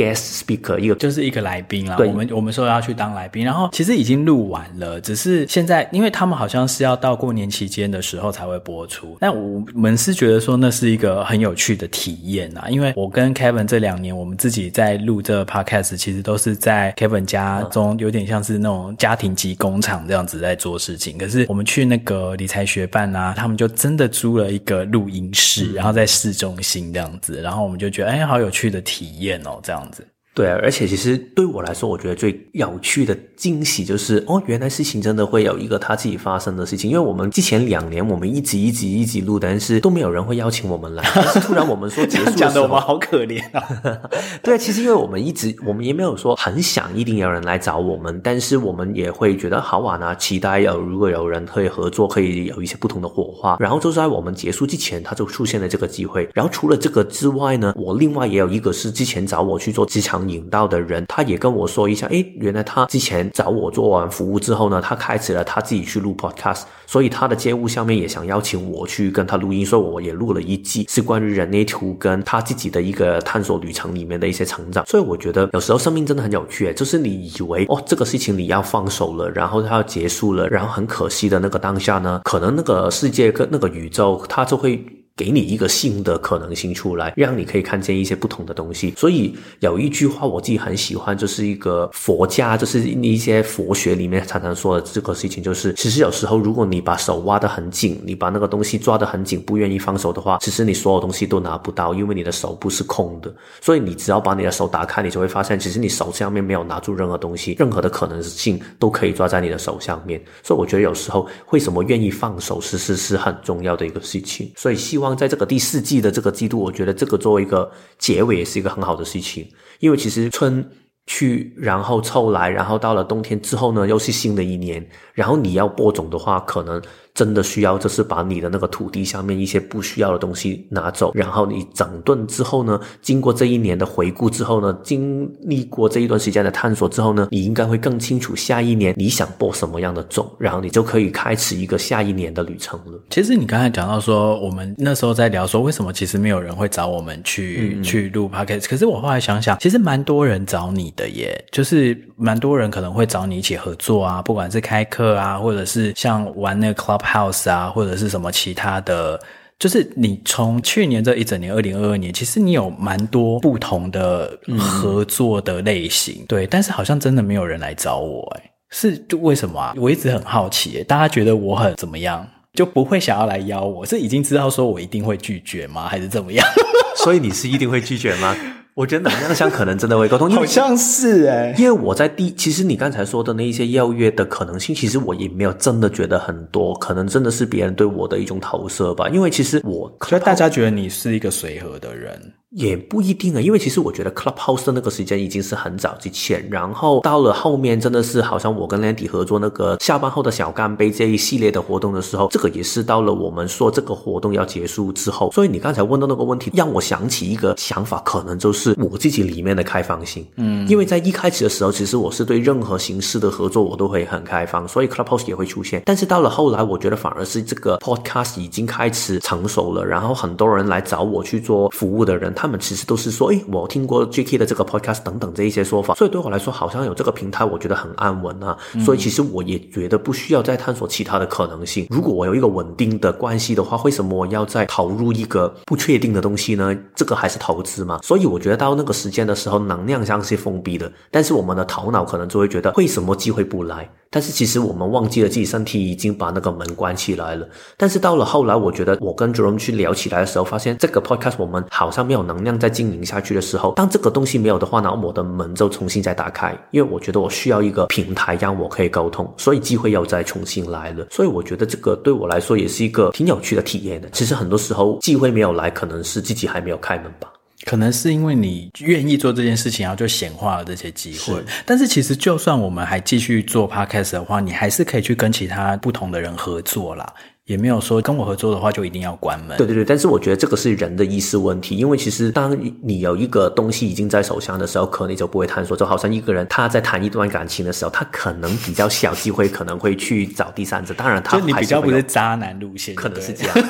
Guest speaker 一个就是一个来宾啦，我们我们说要去当来宾，然后其实已经录完了，只是现在因为他们好像是要到过年期间的时候才会播出。那我们是觉得说那是一个很有趣的体验啊，因为我跟 Kevin 这两年我们自己在录这个 Podcast，其实都是在 Kevin 家中，有点像是那种家庭级工厂这样子在做事情。可是我们去那个理财学办啊，他们就真的租了一个录音室，然后在市中心这样子，然后我们就觉得哎，好有趣的体验哦，这样。样子。对啊，而且其实对我来说，我觉得最有趣的惊喜就是，哦，原来事情真的会有一个他自己发生的事情。因为我们之前两年，我们一直一直一直录，但是都没有人会邀请我们来。但是突然我们说结束的时候，讲的我们好可怜啊。对，其实因为我们一直，我们也没有说很想一定有人来找我们，但是我们也会觉得好玩啊，期待有如果有人可以合作，可以有一些不同的火花。然后就在我们结束之前，他就出现了这个机会。然后除了这个之外呢，我另外也有一个是之前找我去做职场。引到的人，他也跟我说一下，诶，原来他之前找我做完服务之后呢，他开始了他自己去录 podcast，所以他的业务上面也想邀请我去跟他录音，所以我也录了一季，是关于人类图跟他自己的一个探索旅程里面的一些成长。所以我觉得有时候生命真的很有趣，就是你以为哦这个事情你要放手了，然后它要结束了，然后很可惜的那个当下呢，可能那个世界跟那个宇宙它就会。给你一个新的可能性出来，让你可以看见一些不同的东西。所以有一句话我自己很喜欢，就是一个佛家，就是一些佛学里面常常说的这个事情，就是其实有时候如果你把手挖得很紧，你把那个东西抓得很紧，不愿意放手的话，其实你所有东西都拿不到，因为你的手不是空的。所以你只要把你的手打开，你就会发现，其实你手上面没有拿住任何东西，任何的可能性都可以抓在你的手上面。所以我觉得有时候为什么愿意放手，其实是很重要的一个事情。所以希望。在这个第四季的这个季度，我觉得这个作为一个结尾也是一个很好的事情，因为其实春去，然后秋来，然后到了冬天之后呢，又是新的一年，然后你要播种的话，可能。真的需要，就是把你的那个土地上面一些不需要的东西拿走，然后你整顿之后呢，经过这一年的回顾之后呢，经历过这一段时间的探索之后呢，你应该会更清楚下一年你想播什么样的种，然后你就可以开始一个下一年的旅程了。其实你刚才讲到说，我们那时候在聊说，为什么其实没有人会找我们去、去录 podcast，可是我后来想想，其实蛮多人找你的耶，就是蛮多人可能会找你一起合作啊，不管是开课啊，或者是像玩那个 club。House 啊，或者是什么其他的，就是你从去年这一整年，二零二二年，其实你有蛮多不同的合作的类型，嗯、对，但是好像真的没有人来找我，哎，是就为什么啊？我一直很好奇，大家觉得我很怎么样，就不会想要来邀我？是已经知道说我一定会拒绝吗？还是怎么样？所以你是一定会拒绝吗？我觉得能量相可能真的会沟通，好像是诶，因为我在第，其实你刚才说的那一些邀约的可能性，其实我也没有真的觉得很多，可能真的是别人对我的一种投射吧。因为其实我，所以大家觉得你是一个随和的人。也不一定啊，因为其实我觉得 Clubhouse 的那个时间已经是很早之前，然后到了后面真的是好像我跟 Landy 合作那个下班后的小干杯这一系列的活动的时候，这个也是到了我们说这个活动要结束之后。所以你刚才问的那个问题，让我想起一个想法，可能就是我自己里面的开放性。嗯，因为在一开始的时候，其实我是对任何形式的合作我都会很开放，所以 Clubhouse 也会出现。但是到了后来，我觉得反而是这个 Podcast 已经开始成熟了，然后很多人来找我去做服务的人。他们其实都是说，诶，我听过 JK 的这个 podcast 等等这一些说法，所以对我来说，好像有这个平台，我觉得很安稳啊。所以其实我也觉得不需要再探索其他的可能性。如果我有一个稳定的关系的话，为什么我要再投入一个不确定的东西呢？这个还是投资嘛。所以我觉得到那个时间的时候，能量像是封闭的，但是我们的头脑可能就会觉得，为什么机会不来？但是其实我们忘记了自己身体已经把那个门关起来了。但是到了后来，我觉得我跟 Jerome 去聊起来的时候，发现这个 podcast 我们好像没有能量再经营下去的时候，当这个东西没有的话，呢我的门就重新再打开。因为我觉得我需要一个平台让我可以沟通，所以机会又再重新来了。所以我觉得这个对我来说也是一个挺有趣的体验的。其实很多时候机会没有来，可能是自己还没有开门吧。可能是因为你愿意做这件事情，然后就显化了这些机会。是但是其实，就算我们还继续做 podcast 的话，你还是可以去跟其他不同的人合作啦。也没有说跟我合作的话就一定要关门。对对对，但是我觉得这个是人的意识问题，因为其实当你有一个东西已经在手上的时候，可能你就不会探索。就好像一个人他在谈一段感情的时候，他可能比较小机会可能会去找第三者。当然他，他你比较不是渣男路线，可能是这样。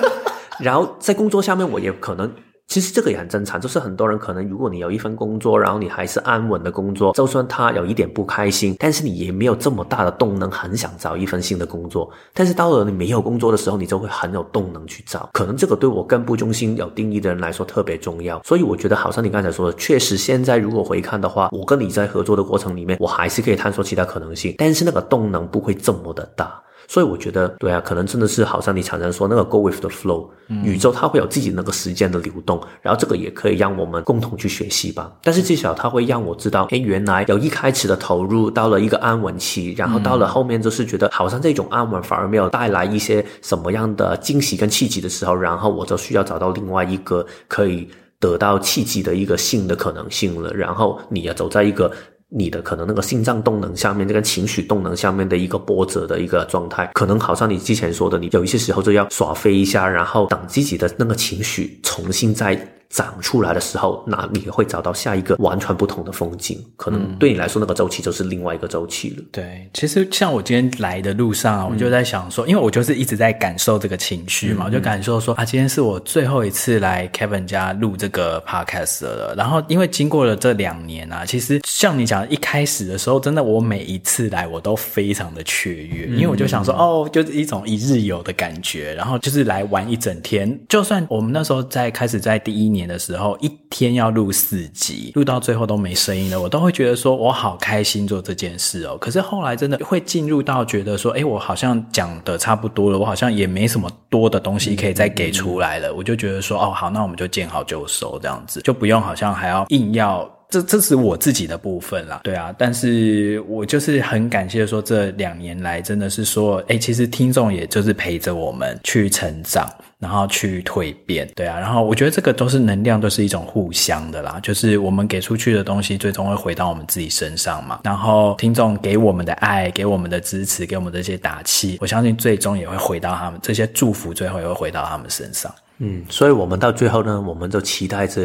然后在工作下面，我也可能。其实这个也很正常，就是很多人可能，如果你有一份工作，然后你还是安稳的工作，就算他有一点不开心，但是你也没有这么大的动能，很想找一份新的工作。但是到了你没有工作的时候，你就会很有动能去找。可能这个对我根部中心有定义的人来说特别重要。所以我觉得，好像你刚才说的，确实现在如果回看的话，我跟你在合作的过程里面，我还是可以探索其他可能性，但是那个动能不会这么的大。所以我觉得，对啊，可能真的是好像你常常说那个 go with the flow，嗯，宇宙它会有自己那个时间的流动，然后这个也可以让我们共同去学习吧。但是至少它会让我知道，哎，原来有一开始的投入到了一个安稳期，然后到了后面就是觉得好像这种安稳反而没有带来一些什么样的惊喜跟契机的时候，然后我就需要找到另外一个可以得到契机的一个新的可能性了。然后你要走在一个。你的可能那个心脏动能下面，这个情绪动能下面的一个波折的一个状态，可能好像你之前说的，你有一些时候就要耍飞一下，然后等自己的那个情绪重新再。长出来的时候，那你会找到下一个完全不同的风景。可能对你来说，那个周期就是另外一个周期了。嗯。对，其实像我今天来的路上啊，我就在想说，因为我就是一直在感受这个情绪嘛，我就感受说啊，今天是我最后一次来 Kevin 家录这个 podcast 了。然后，因为经过了这两年啊，其实像你讲，一开始的时候，真的我每一次来，我都非常的雀跃，因为我就想说，哦，就是一种一日游的感觉，然后就是来玩一整天。就算我们那时候在开始在第一年。年的时候，一天要录四集，录到最后都没声音了，我都会觉得说，我好开心做这件事哦。可是后来真的会进入到觉得说，诶，我好像讲的差不多了，我好像也没什么多的东西可以再给出来了，我就觉得说，哦，好，那我们就见好就收，这样子就不用好像还要硬要。这这是我自己的部分啦，对啊，但是我就是很感谢说，这两年来真的是说，诶，其实听众也就是陪着我们去成长，然后去蜕变，对啊，然后我觉得这个都是能量，都是一种互相的啦，就是我们给出去的东西，最终会回到我们自己身上嘛，然后听众给我们的爱，给我们的支持，给我们的这些打气，我相信最终也会回到他们，这些祝福最后也会回到他们身上。嗯，所以我们到最后呢，我们就期待着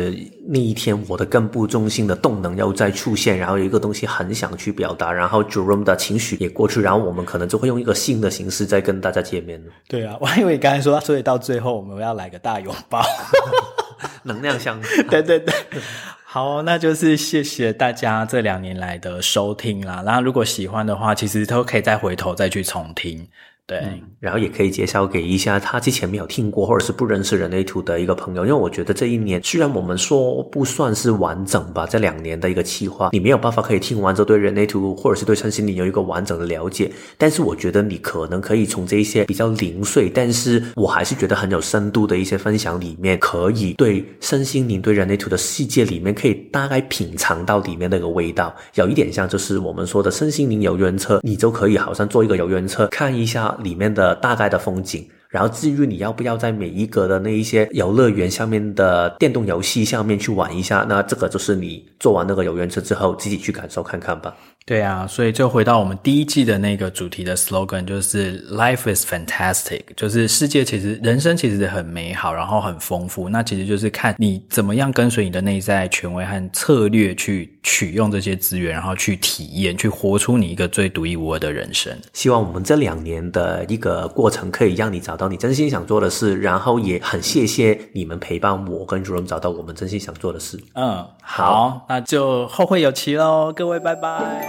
那一天，我的根部中心的动能又再出现，然后有一个东西很想去表达，然后 Jerome 的情绪也过去，然后我们可能就会用一个新的形式再跟大家见面。对啊，我还以为你刚才说，所以到最后我们要来个大拥抱，能量相。对对对，好，那就是谢谢大家这两年来的收听啦。然后如果喜欢的话，其实都可以再回头再去重听。对、然后也可以介绍给一下他之前没有听过或者是不认识人类图的一个朋友，因为我觉得这一年虽然我们说不算是完整吧，这两年的一个计划，你没有办法可以听完之后对人类图或者是对身心灵有一个完整的了解，但是我觉得你可能可以从这一些比较零碎，但是我还是觉得很有深度的一些分享里面，可以对身心灵对人类图的世界里面可以大概品尝到里面那个味道，有一点像就是我们说的身心灵游园车，你就可以好像坐一个游园车看一下。里面的大概的风景，然后至于你要不要在每一格的那一些游乐园下面的电动游戏下面去玩一下，那这个就是你坐完那个游园车之后自己去感受看看吧。对啊，所以就回到我们第一季的那个主题的 slogan，就是 Life is fantastic，就是世界其实人生其实很美好，然后很丰富。那其实就是看你怎么样跟随你的内在权威和策略去取用这些资源，然后去体验，去活出你一个最独一无二的人生。希望我们这两年的一个过程，可以让你找到你真心想做的事，然后也很谢谢你们陪伴我跟 Jerome 找到我们真心想做的事。嗯，好，好，那就后会有期喽，各位拜拜。